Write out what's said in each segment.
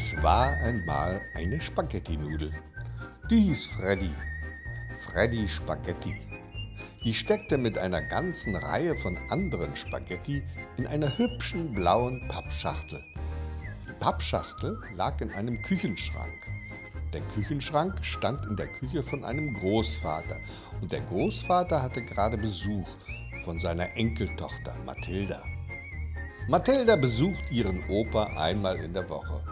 Es war einmal eine Spaghetti-Nudel. Die hieß Freddy. Freddy Spaghetti. Die steckte mit einer ganzen Reihe von anderen Spaghetti in einer hübschen blauen Pappschachtel. Die Pappschachtel lag in einem Küchenschrank. Der Küchenschrank stand in der Küche von einem Großvater und der Großvater hatte gerade Besuch von seiner Enkeltochter Mathilda. Mathilda besucht ihren Opa einmal in der Woche.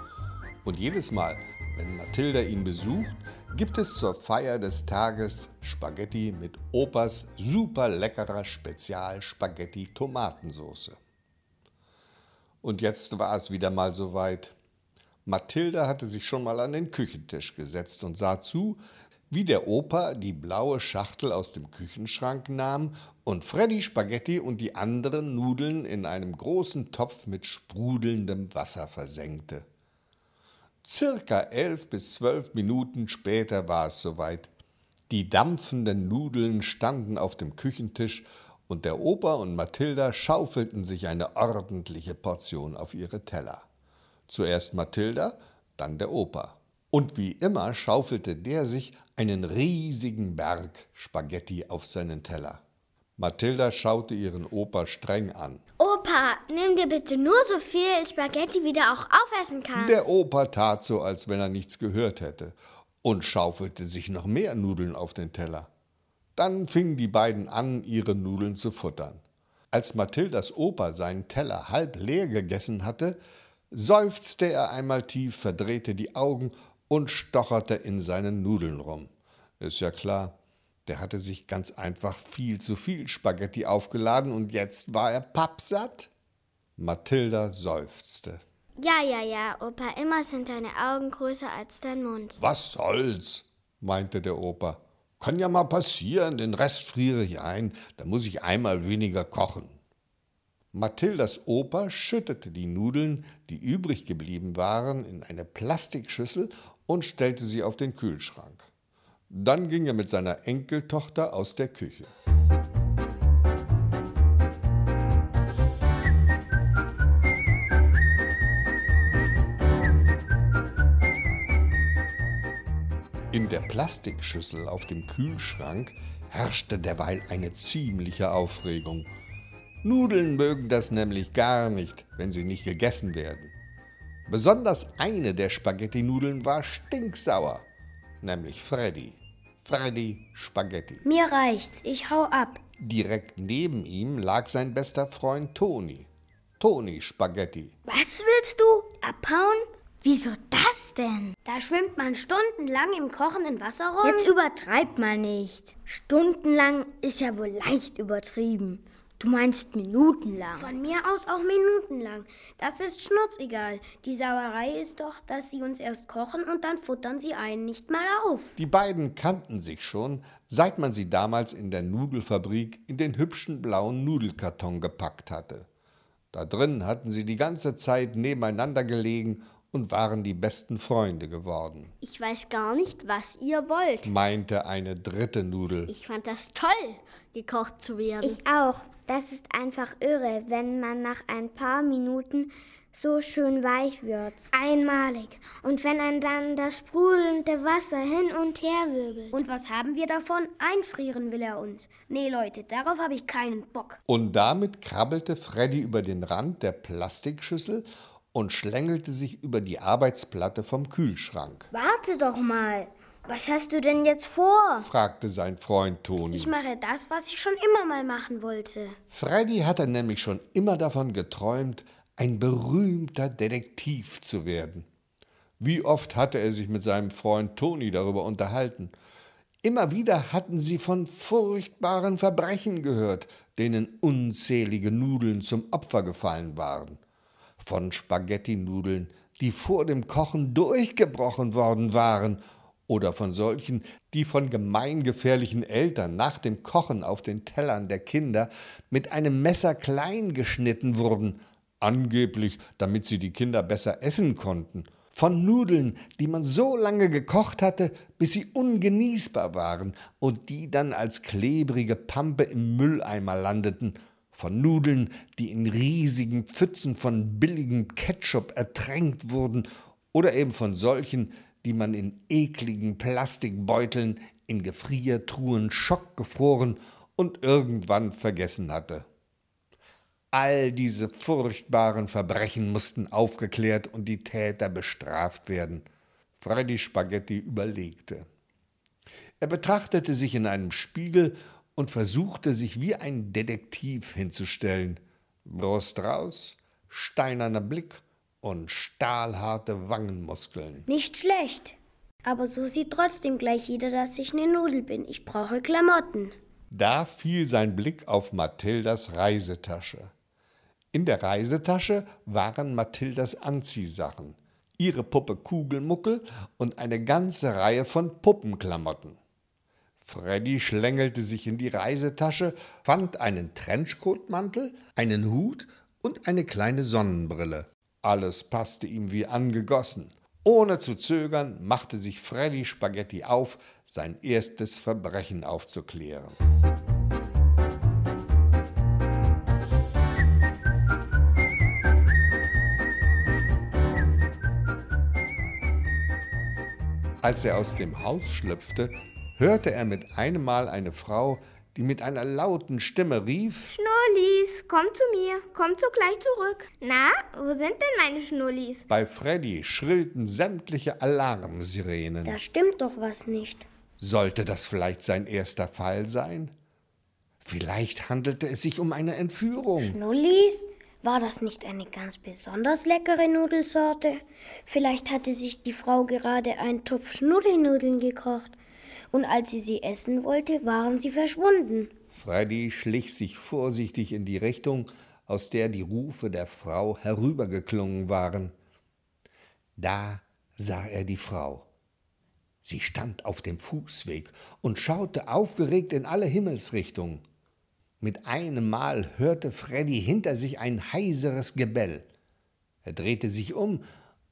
Und jedes Mal, wenn Mathilda ihn besucht, gibt es zur Feier des Tages Spaghetti mit Opas super leckerer Spezial-Spaghetti Tomatensauce. Und jetzt war es wieder mal soweit. Mathilda hatte sich schon mal an den Küchentisch gesetzt und sah zu, wie der Opa die blaue Schachtel aus dem Küchenschrank nahm und Freddy Spaghetti und die anderen Nudeln in einem großen Topf mit sprudelndem Wasser versenkte. Circa elf bis zwölf Minuten später war es soweit. Die dampfenden Nudeln standen auf dem Küchentisch und der Opa und Mathilda schaufelten sich eine ordentliche Portion auf ihre Teller. Zuerst Mathilda, dann der Opa. Und wie immer schaufelte der sich einen riesigen Berg Spaghetti auf seinen Teller. Mathilda schaute ihren Opa streng an. Opa, nimm dir bitte nur so viel Spaghetti, wie du auch aufessen kannst. Der Opa tat so, als wenn er nichts gehört hätte und schaufelte sich noch mehr Nudeln auf den Teller. Dann fingen die beiden an, ihre Nudeln zu futtern. Als Mathildas Opa seinen Teller halb leer gegessen hatte, seufzte er einmal tief, verdrehte die Augen und stocherte in seinen Nudeln rum. Ist ja klar, der hatte sich ganz einfach viel zu viel Spaghetti aufgeladen und jetzt war er pappsatt. Mathilda seufzte. Ja, ja, ja, Opa, immer sind deine Augen größer als dein Mund. Was soll's? meinte der Opa. Kann ja mal passieren, den Rest friere ich ein, da muss ich einmal weniger kochen. Mathildas Opa schüttete die Nudeln, die übrig geblieben waren, in eine Plastikschüssel und stellte sie auf den Kühlschrank. Dann ging er mit seiner Enkeltochter aus der Küche. In der Plastikschüssel auf dem Kühlschrank herrschte derweil eine ziemliche Aufregung. Nudeln mögen das nämlich gar nicht, wenn sie nicht gegessen werden. Besonders eine der Spaghetti-Nudeln war stinksauer nämlich Freddy. Freddy Spaghetti. Mir reicht's, ich hau ab. Direkt neben ihm lag sein bester Freund Toni. Toni Spaghetti. Was willst du? Abhauen? Wieso das denn? Da schwimmt man stundenlang im kochenden Wasser rum. Jetzt übertreib mal nicht. Stundenlang ist ja wohl leicht übertrieben. Du meinst minutenlang. Von mir aus auch minutenlang. Das ist schnurzegal. Die Sauerei ist doch, dass sie uns erst kochen und dann futtern sie einen nicht mal auf. Die beiden kannten sich schon, seit man sie damals in der Nudelfabrik in den hübschen blauen Nudelkarton gepackt hatte. Da drin hatten sie die ganze Zeit nebeneinander gelegen und waren die besten Freunde geworden. Ich weiß gar nicht, was ihr wollt, meinte eine dritte Nudel. Ich fand das toll, gekocht zu werden. Ich auch. Das ist einfach irre, wenn man nach ein paar Minuten so schön weich wird. Einmalig. Und wenn ein dann das sprudelnde Wasser hin und her wirbelt. Und was haben wir davon? Einfrieren will er uns. Nee, Leute, darauf habe ich keinen Bock. Und damit krabbelte Freddy über den Rand der Plastikschüssel und schlängelte sich über die Arbeitsplatte vom Kühlschrank. Warte doch mal. Was hast du denn jetzt vor? fragte sein Freund Toni. Ich mache das, was ich schon immer mal machen wollte. Freddy hatte nämlich schon immer davon geträumt, ein berühmter Detektiv zu werden. Wie oft hatte er sich mit seinem Freund Toni darüber unterhalten. Immer wieder hatten sie von furchtbaren Verbrechen gehört, denen unzählige Nudeln zum Opfer gefallen waren. Von Spaghetti-Nudeln, die vor dem Kochen durchgebrochen worden waren oder von solchen, die von gemeingefährlichen Eltern nach dem Kochen auf den Tellern der Kinder mit einem Messer klein geschnitten wurden, angeblich damit sie die Kinder besser essen konnten, von Nudeln, die man so lange gekocht hatte, bis sie ungenießbar waren und die dann als klebrige Pampe im Mülleimer landeten, von Nudeln, die in riesigen Pfützen von billigem Ketchup ertränkt wurden oder eben von solchen, die man in ekligen Plastikbeuteln in Gefriertruhen schockgefroren und irgendwann vergessen hatte. All diese furchtbaren Verbrechen mussten aufgeklärt und die Täter bestraft werden. Freddy Spaghetti überlegte. Er betrachtete sich in einem Spiegel und versuchte sich wie ein Detektiv hinzustellen. Brust raus, steinerner Blick und stahlharte Wangenmuskeln. Nicht schlecht. Aber so sieht trotzdem gleich jeder, dass ich eine Nudel bin. Ich brauche Klamotten. Da fiel sein Blick auf Mathildas Reisetasche. In der Reisetasche waren Mathildas Anziehsachen, ihre Puppe Kugelmuckel und eine ganze Reihe von Puppenklamotten. Freddy schlängelte sich in die Reisetasche, fand einen Trenchcoatmantel, einen Hut und eine kleine Sonnenbrille. Alles passte ihm wie angegossen. Ohne zu zögern machte sich Freddy Spaghetti auf, sein erstes Verbrechen aufzuklären. Als er aus dem Haus schlüpfte, hörte er mit einem Mal eine Frau, die mit einer lauten Stimme rief: Schnullis, komm zu mir, komm sogleich zurück. Na, wo sind denn meine Schnullis? Bei Freddy schrillten sämtliche Alarmsirenen. Da stimmt doch was nicht. Sollte das vielleicht sein erster Fall sein? Vielleicht handelte es sich um eine Entführung. Schnullis? War das nicht eine ganz besonders leckere Nudelsorte? Vielleicht hatte sich die Frau gerade einen Topf Schnullinudeln gekocht und als sie sie essen wollte, waren sie verschwunden. Freddy schlich sich vorsichtig in die Richtung, aus der die Rufe der Frau herübergeklungen waren. Da sah er die Frau. Sie stand auf dem Fußweg und schaute aufgeregt in alle Himmelsrichtungen. Mit einem Mal hörte Freddy hinter sich ein heiseres Gebell. Er drehte sich um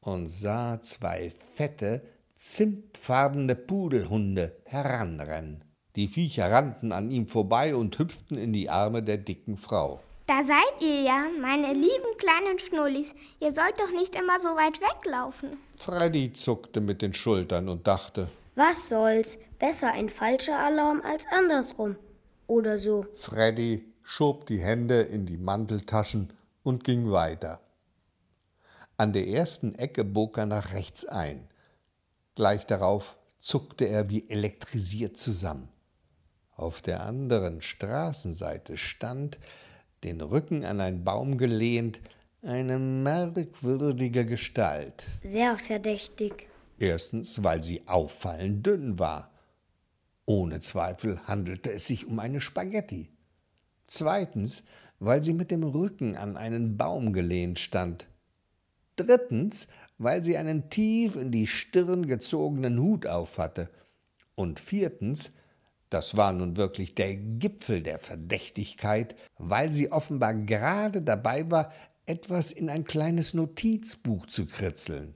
und sah zwei fette, zimtfarbene Pudelhunde heranrennen. Die Viecher rannten an ihm vorbei und hüpften in die Arme der dicken Frau. Da seid ihr ja, meine lieben kleinen Schnullis. Ihr sollt doch nicht immer so weit weglaufen. Freddy zuckte mit den Schultern und dachte, Was soll's? Besser ein falscher Alarm als andersrum. Oder so. Freddy schob die Hände in die Manteltaschen und ging weiter. An der ersten Ecke bog er nach rechts ein. Gleich darauf zuckte er wie elektrisiert zusammen. Auf der anderen Straßenseite stand, den Rücken an einen Baum gelehnt, eine merkwürdige Gestalt. Sehr verdächtig. Erstens, weil sie auffallend dünn war. Ohne Zweifel handelte es sich um eine Spaghetti. Zweitens, weil sie mit dem Rücken an einen Baum gelehnt stand. Drittens, weil sie einen tief in die Stirn gezogenen Hut aufhatte. Und viertens, das war nun wirklich der Gipfel der Verdächtigkeit, weil sie offenbar gerade dabei war, etwas in ein kleines Notizbuch zu kritzeln.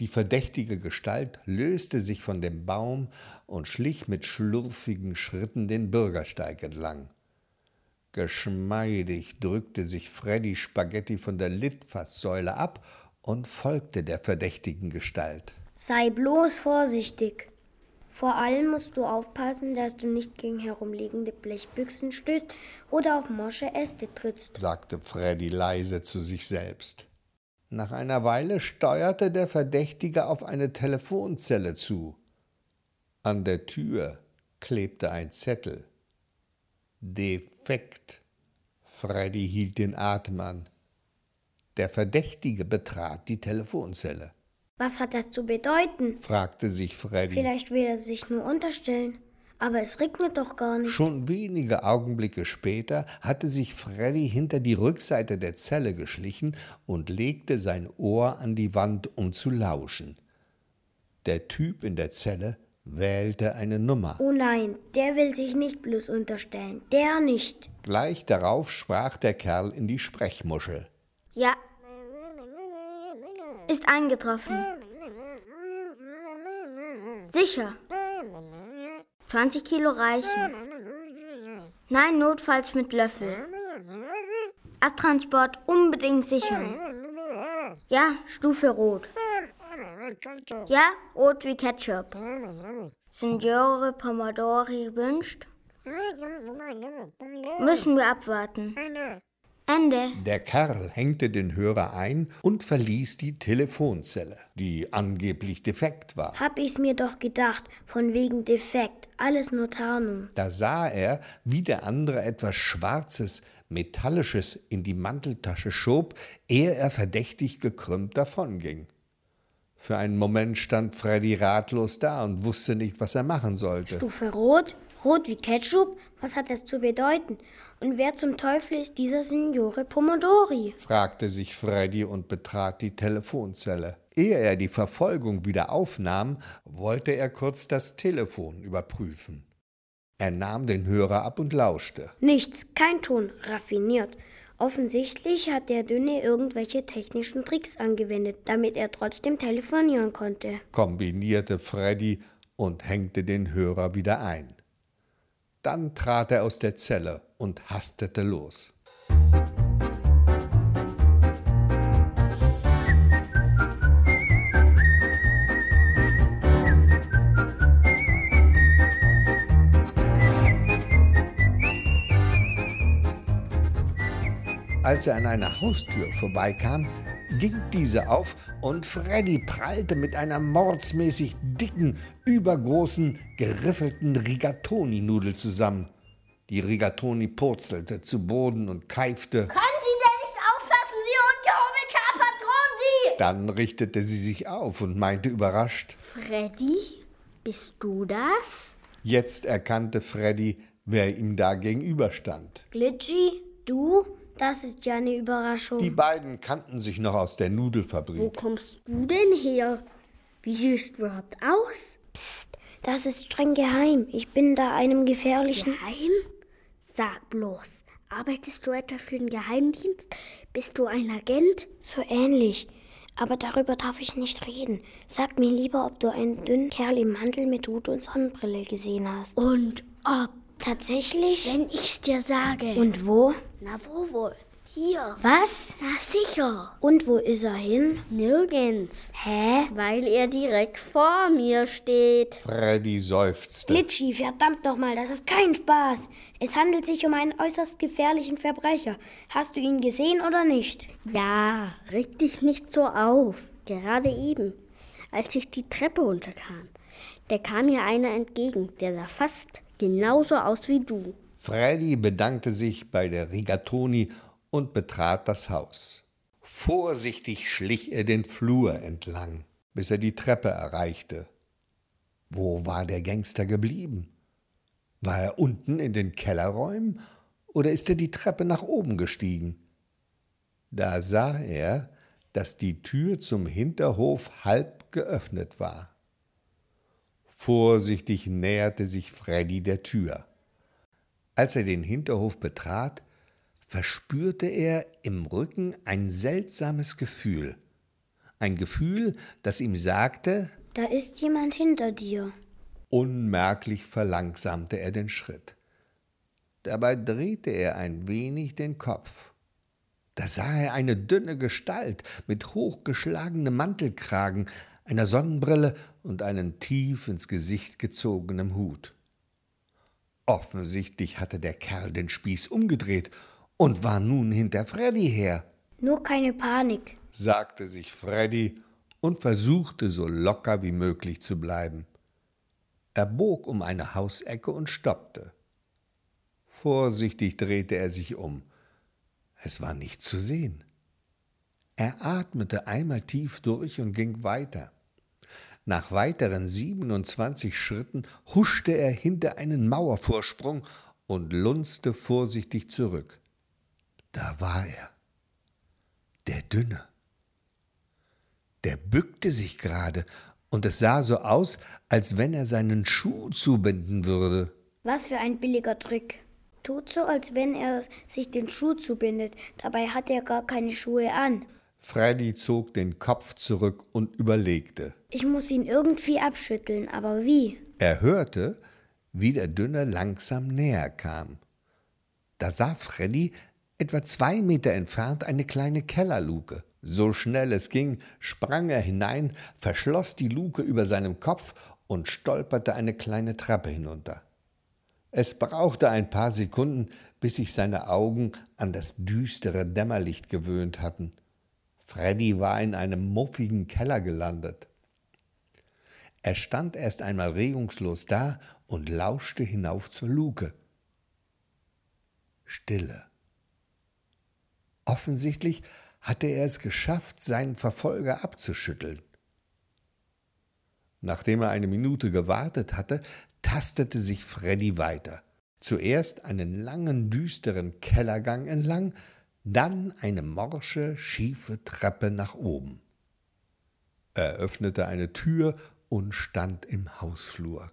Die verdächtige Gestalt löste sich von dem Baum und schlich mit schlurfigen Schritten den Bürgersteig entlang. Geschmeidig drückte sich Freddy Spaghetti von der Litfaßsäule ab und folgte der verdächtigen Gestalt. Sei bloß vorsichtig. Vor allem musst du aufpassen, dass du nicht gegen herumliegende Blechbüchsen stößt oder auf morsche Äste trittst, sagte Freddy leise zu sich selbst. Nach einer Weile steuerte der Verdächtige auf eine Telefonzelle zu. An der Tür klebte ein Zettel. Defekt. Freddy hielt den Atem an. Der Verdächtige betrat die Telefonzelle. Was hat das zu bedeuten? fragte sich Freddy. Vielleicht will er sich nur unterstellen. Aber es regnet doch gar nicht. Schon wenige Augenblicke später hatte sich Freddy hinter die Rückseite der Zelle geschlichen und legte sein Ohr an die Wand, um zu lauschen. Der Typ in der Zelle wählte eine Nummer. Oh nein, der will sich nicht bloß unterstellen. Der nicht. Gleich darauf sprach der Kerl in die Sprechmuschel. Ja. Ist eingetroffen. Sicher. 20 Kilo reichen. Nein, notfalls mit Löffel. Abtransport unbedingt sichern. Ja, Stufe Rot. Ja, rot wie Ketchup. Signore Pomodori wünscht. Müssen wir abwarten. Ende. Der Kerl hängte den Hörer ein und verließ die Telefonzelle, die angeblich defekt war. Hab ich's mir doch gedacht, von wegen defekt, alles nur Tarnung. Da sah er, wie der andere etwas Schwarzes, Metallisches in die Manteltasche schob, ehe er verdächtig gekrümmt davonging. Für einen Moment stand Freddy ratlos da und wusste nicht, was er machen sollte. Stufe Rot? Rot wie Ketchup? Was hat das zu bedeuten? Und wer zum Teufel ist dieser Signore Pomodori? fragte sich Freddy und betrat die Telefonzelle. Ehe er die Verfolgung wieder aufnahm, wollte er kurz das Telefon überprüfen. Er nahm den Hörer ab und lauschte. Nichts, kein Ton, raffiniert. Offensichtlich hat der Dünne irgendwelche technischen Tricks angewendet, damit er trotzdem telefonieren konnte. kombinierte Freddy und hängte den Hörer wieder ein. Dann trat er aus der Zelle und hastete los. Als er an einer Haustür vorbeikam, ging diese auf und Freddy prallte mit einer mordsmäßig dicken, übergroßen, geriffelten Rigatoni-Nudel zusammen. Die Rigatoni purzelte zu Boden und keifte. Können Sie denn nicht aufpassen, Sie ungehobelter Patron, Sie? Dann richtete sie sich auf und meinte überrascht. Freddy, bist du das? Jetzt erkannte Freddy, wer ihm da gegenüberstand. Glitchy, du? Das ist ja eine Überraschung. Die beiden kannten sich noch aus der Wo Nudelfabrik. kommst du denn her? Wie siehst du überhaupt aus? Psst, das ist streng geheim. Ich bin da einem gefährlichen. Geheim? Sag bloß, arbeitest du etwa für den Geheimdienst? Bist du ein Agent? So ähnlich. Aber darüber darf ich nicht reden. Sag mir lieber, ob du einen dünnen Kerl im Mantel mit Hut und Sonnenbrille gesehen hast. Und ob, Tatsächlich? wenn ich's dir sage. Und wo? Na wo wohl? Hier. Was? Na sicher. Und wo ist er hin? Nirgends. Hä? Weil er direkt vor mir steht. Freddy seufzte. Glitchy, verdammt nochmal, das ist kein Spaß. Es handelt sich um einen äußerst gefährlichen Verbrecher. Hast du ihn gesehen oder nicht? Ja, reg dich nicht so auf. Gerade eben, als ich die Treppe runterkam. Da kam mir einer entgegen, der sah fast genauso aus wie du. Freddy bedankte sich bei der Rigatoni und betrat das Haus. Vorsichtig schlich er den Flur entlang, bis er die Treppe erreichte. Wo war der Gangster geblieben? War er unten in den Kellerräumen oder ist er die Treppe nach oben gestiegen? Da sah er, dass die Tür zum Hinterhof halb geöffnet war. Vorsichtig näherte sich Freddy der Tür. Als er den Hinterhof betrat, verspürte er im Rücken ein seltsames Gefühl. Ein Gefühl, das ihm sagte, Da ist jemand hinter dir. unmerklich verlangsamte er den Schritt. Dabei drehte er ein wenig den Kopf. Da sah er eine dünne Gestalt mit hochgeschlagenem Mantelkragen, einer Sonnenbrille und einen tief ins Gesicht gezogenen Hut. Offensichtlich hatte der Kerl den Spieß umgedreht und war nun hinter Freddy her, Nur keine Panik. sagte sich Freddy und versuchte so locker wie möglich zu bleiben. Er bog um eine Hausecke und stoppte. Vorsichtig drehte er sich um. Es war nichts zu sehen. Er atmete einmal tief durch und ging weiter. Nach weiteren 27 Schritten huschte er hinter einen Mauervorsprung und lunzte vorsichtig zurück. Da war er. Der Dünne. Der bückte sich gerade, und es sah so aus, als wenn er seinen Schuh zubinden würde. Was für ein billiger Trick. Tut so, als wenn er sich den Schuh zubindet. Dabei hat er gar keine Schuhe an. Freddy zog den Kopf zurück und überlegte. Ich muss ihn irgendwie abschütteln, aber wie? Er hörte, wie der Dünne langsam näher kam. Da sah Freddy etwa zwei Meter entfernt eine kleine Kellerluke. So schnell es ging, sprang er hinein, verschloss die Luke über seinem Kopf und stolperte eine kleine Treppe hinunter. Es brauchte ein paar Sekunden, bis sich seine Augen an das düstere Dämmerlicht gewöhnt hatten. Freddy war in einem muffigen Keller gelandet. Er stand erst einmal regungslos da und lauschte hinauf zur Luke. Stille. Offensichtlich hatte er es geschafft, seinen Verfolger abzuschütteln. Nachdem er eine Minute gewartet hatte, tastete sich Freddy weiter. Zuerst einen langen, düsteren Kellergang entlang, dann eine morsche, schiefe Treppe nach oben. Er öffnete eine Tür und stand im Hausflur.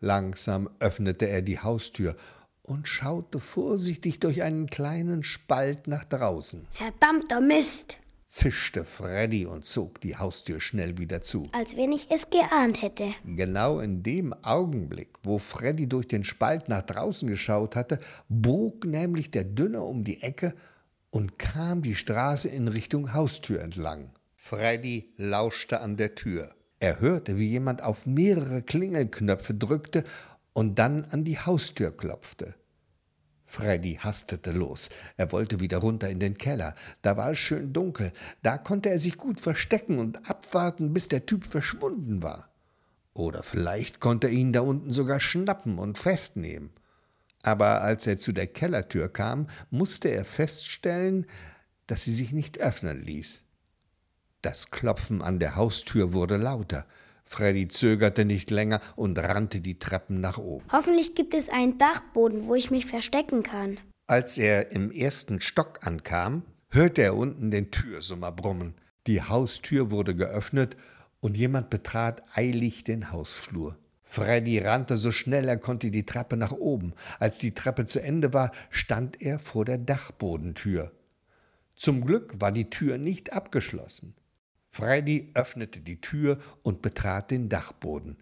Langsam öffnete er die Haustür und schaute vorsichtig durch einen kleinen Spalt nach draußen. Verdammter Mist! Zischte Freddy und zog die Haustür schnell wieder zu. Als wenn ich es geahnt hätte. Genau in dem Augenblick, wo Freddy durch den Spalt nach draußen geschaut hatte, bog nämlich der Dünne um die Ecke und kam die Straße in Richtung Haustür entlang. Freddy lauschte an der Tür. Er hörte, wie jemand auf mehrere Klingelknöpfe drückte und dann an die Haustür klopfte. Freddy hastete los. Er wollte wieder runter in den Keller. Da war es schön dunkel. Da konnte er sich gut verstecken und abwarten, bis der Typ verschwunden war. Oder vielleicht konnte er ihn da unten sogar schnappen und festnehmen. Aber als er zu der Kellertür kam, musste er feststellen, dass sie sich nicht öffnen ließ. Das Klopfen an der Haustür wurde lauter. Freddy zögerte nicht länger und rannte die Treppen nach oben. Hoffentlich gibt es einen Dachboden, wo ich mich verstecken kann. Als er im ersten Stock ankam, hörte er unten den Türsummer brummen. Die Haustür wurde geöffnet und jemand betrat eilig den Hausflur. Freddy rannte so schnell er konnte die Treppe nach oben. Als die Treppe zu Ende war, stand er vor der Dachbodentür. Zum Glück war die Tür nicht abgeschlossen. Freddy öffnete die Tür und betrat den Dachboden.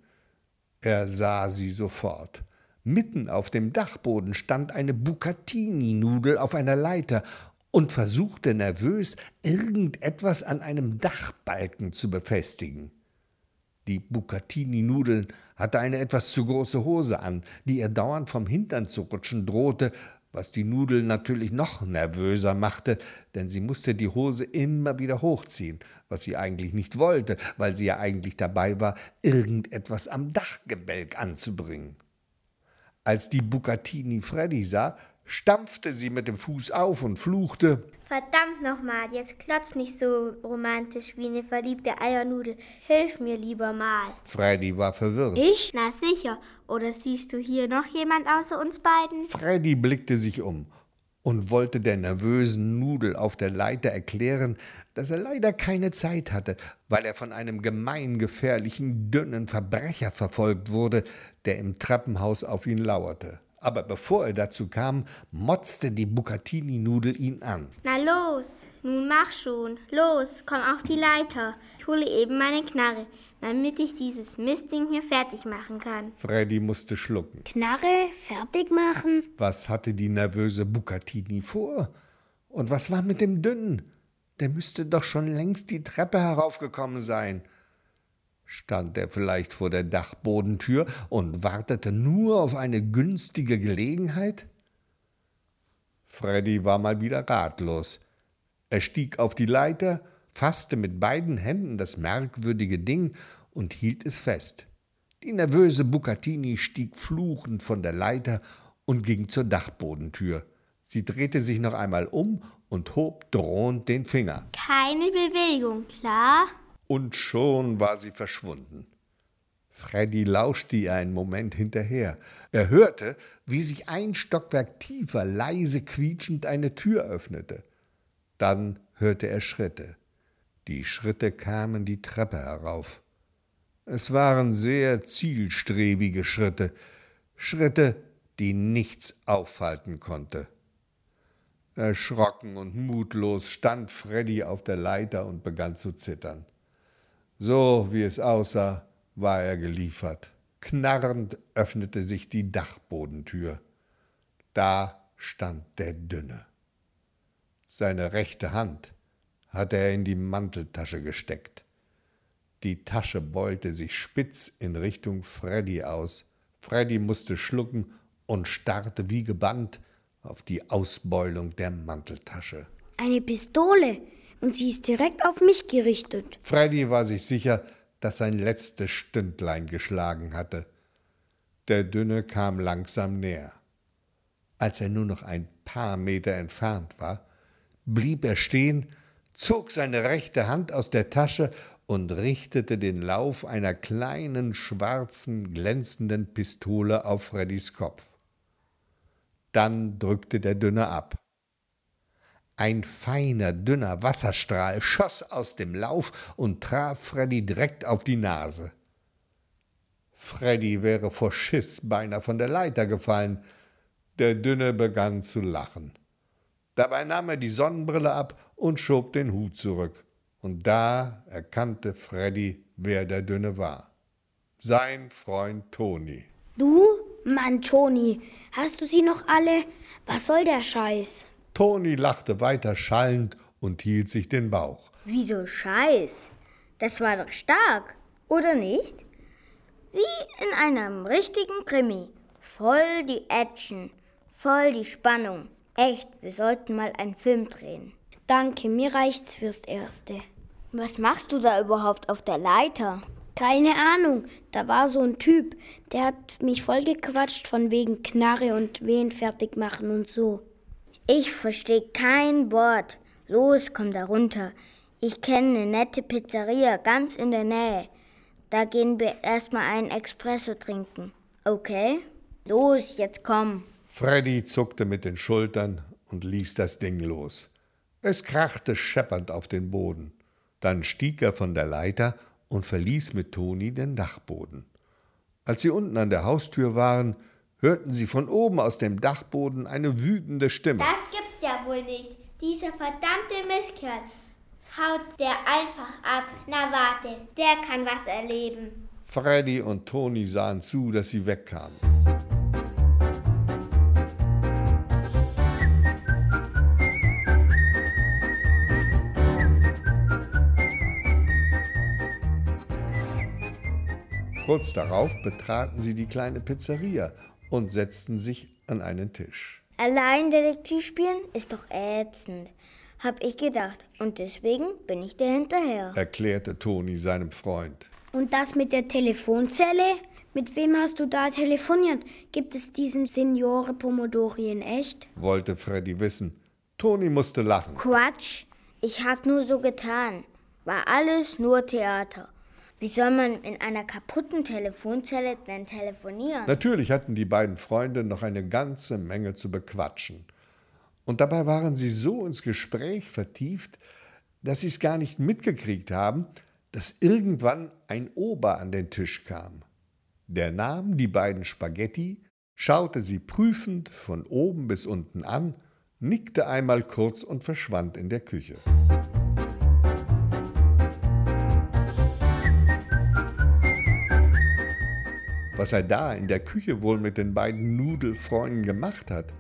Er sah sie sofort. Mitten auf dem Dachboden stand eine Bucatini-Nudel auf einer Leiter und versuchte nervös, irgendetwas an einem Dachbalken zu befestigen. Die Bucatini-Nudel hatte eine etwas zu große Hose an, die ihr dauernd vom Hintern zu rutschen drohte, was die Nudel natürlich noch nervöser machte, denn sie musste die Hose immer wieder hochziehen, was sie eigentlich nicht wollte, weil sie ja eigentlich dabei war, irgendetwas am Dachgebälk anzubringen. Als die Bucatini Freddy sah, stampfte sie mit dem Fuß auf und fluchte Verdammt nochmal, jetzt klotz nicht so romantisch wie eine verliebte Eiernudel. Hilf mir lieber mal. Freddy war verwirrt. Ich? Na sicher. Oder siehst du hier noch jemand außer uns beiden? Freddy blickte sich um und wollte der nervösen Nudel auf der Leiter erklären, dass er leider keine Zeit hatte, weil er von einem gemeingefährlichen, dünnen Verbrecher verfolgt wurde, der im Treppenhaus auf ihn lauerte aber bevor er dazu kam, motzte die Bucatini-Nudel ihn an. Na los, nun mach schon. Los, komm auf die Leiter. Ich hole eben meine Knarre, damit ich dieses Mistding hier fertig machen kann. Freddy musste schlucken. Knarre fertig machen? Was hatte die nervöse Bucatini vor? Und was war mit dem Dünnen? Der müsste doch schon längst die Treppe heraufgekommen sein. Stand er vielleicht vor der Dachbodentür und wartete nur auf eine günstige Gelegenheit? Freddy war mal wieder ratlos. Er stieg auf die Leiter, fasste mit beiden Händen das merkwürdige Ding und hielt es fest. Die nervöse Bucatini stieg fluchend von der Leiter und ging zur Dachbodentür. Sie drehte sich noch einmal um und hob drohend den Finger. Keine Bewegung, klar? Und schon war sie verschwunden. Freddy lauschte ihr einen Moment hinterher. Er hörte, wie sich ein Stockwerk tiefer leise quietschend eine Tür öffnete. Dann hörte er Schritte. Die Schritte kamen die Treppe herauf. Es waren sehr zielstrebige Schritte, Schritte, die nichts aufhalten konnte. Erschrocken und mutlos stand Freddy auf der Leiter und begann zu zittern. So wie es aussah, war er geliefert. Knarrend öffnete sich die Dachbodentür. Da stand der Dünne. Seine rechte Hand hatte er in die Manteltasche gesteckt. Die Tasche beulte sich spitz in Richtung Freddy aus. Freddy musste schlucken und starrte wie gebannt auf die Ausbeulung der Manteltasche. Eine Pistole und sie ist direkt auf mich gerichtet. Freddy war sich sicher, dass sein letztes Stündlein geschlagen hatte. Der Dünne kam langsam näher. Als er nur noch ein paar Meter entfernt war, blieb er stehen, zog seine rechte Hand aus der Tasche und richtete den Lauf einer kleinen, schwarzen, glänzenden Pistole auf Freddys Kopf. Dann drückte der Dünne ab. Ein feiner, dünner Wasserstrahl schoss aus dem Lauf und traf Freddy direkt auf die Nase. Freddy wäre vor Schiss beinahe von der Leiter gefallen. Der Dünne begann zu lachen. Dabei nahm er die Sonnenbrille ab und schob den Hut zurück. Und da erkannte Freddy, wer der Dünne war. Sein Freund Toni. Du? Mann, Toni, hast du sie noch alle? Was soll der Scheiß? Toni lachte weiter schallend und hielt sich den Bauch. Wieso Scheiß? Das war doch stark, oder nicht? Wie in einem richtigen Krimi. Voll die Action, voll die Spannung. Echt, wir sollten mal einen Film drehen. Danke, mir reicht's fürs Erste. Was machst du da überhaupt auf der Leiter? Keine Ahnung, da war so ein Typ, der hat mich vollgequatscht von wegen Knarre und Wehen fertig machen und so. Ich verstehe kein Wort. Los, komm da runter. Ich kenne eine nette Pizzeria ganz in der Nähe. Da gehen wir erstmal einen Espresso trinken. Okay? Los, jetzt komm. Freddy zuckte mit den Schultern und ließ das Ding los. Es krachte scheppernd auf den Boden. Dann stieg er von der Leiter und verließ mit Toni den Dachboden. Als sie unten an der Haustür waren, hörten sie von oben aus dem Dachboden eine wütende Stimme. Das gibt's ja wohl nicht. Dieser verdammte Mistkerl haut der einfach ab. Na warte, der kann was erleben. Freddy und Toni sahen zu, dass sie wegkamen. Kurz darauf betraten sie die kleine Pizzeria und setzten sich an einen Tisch. Allein Detektiv spielen ist doch ätzend, hab ich gedacht. Und deswegen bin ich dir hinterher. erklärte Toni seinem Freund. Und das mit der Telefonzelle? Mit wem hast du da telefoniert? Gibt es diesen Signore Pomodori in echt? wollte Freddy wissen. Toni musste lachen. Quatsch, ich hab nur so getan. War alles nur Theater. Wie soll man in einer kaputten Telefonzelle denn telefonieren? Natürlich hatten die beiden Freunde noch eine ganze Menge zu bequatschen. Und dabei waren sie so ins Gespräch vertieft, dass sie es gar nicht mitgekriegt haben, dass irgendwann ein Ober an den Tisch kam. Der nahm die beiden Spaghetti, schaute sie prüfend von oben bis unten an, nickte einmal kurz und verschwand in der Küche. Was er da in der Küche wohl mit den beiden Nudelfreunden gemacht hat?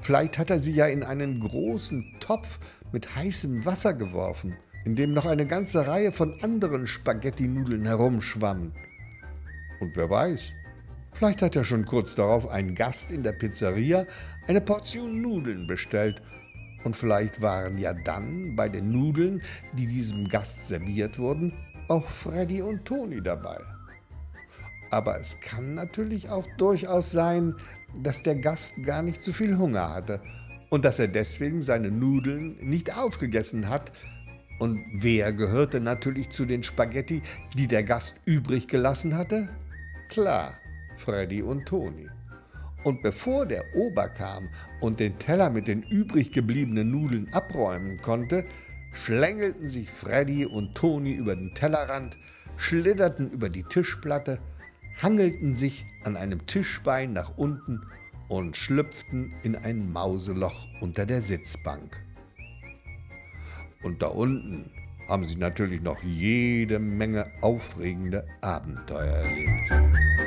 Vielleicht hat er sie ja in einen großen Topf mit heißem Wasser geworfen, in dem noch eine ganze Reihe von anderen Spaghetti-Nudeln herumschwammen. Und wer weiß, vielleicht hat er schon kurz darauf ein Gast in der Pizzeria eine Portion Nudeln bestellt. Und vielleicht waren ja dann bei den Nudeln, die diesem Gast serviert wurden, auch Freddy und Toni dabei. Aber es kann natürlich auch durchaus sein, dass der Gast gar nicht zu viel Hunger hatte und dass er deswegen seine Nudeln nicht aufgegessen hat. Und wer gehörte natürlich zu den Spaghetti, die der Gast übrig gelassen hatte? Klar, Freddy und Toni. Und bevor der Ober kam und den Teller mit den übrig gebliebenen Nudeln abräumen konnte, schlängelten sich Freddy und Toni über den Tellerrand, schlitterten über die Tischplatte, hangelten sich an einem Tischbein nach unten und schlüpften in ein Mauseloch unter der Sitzbank. Und da unten haben sie natürlich noch jede Menge aufregende Abenteuer erlebt.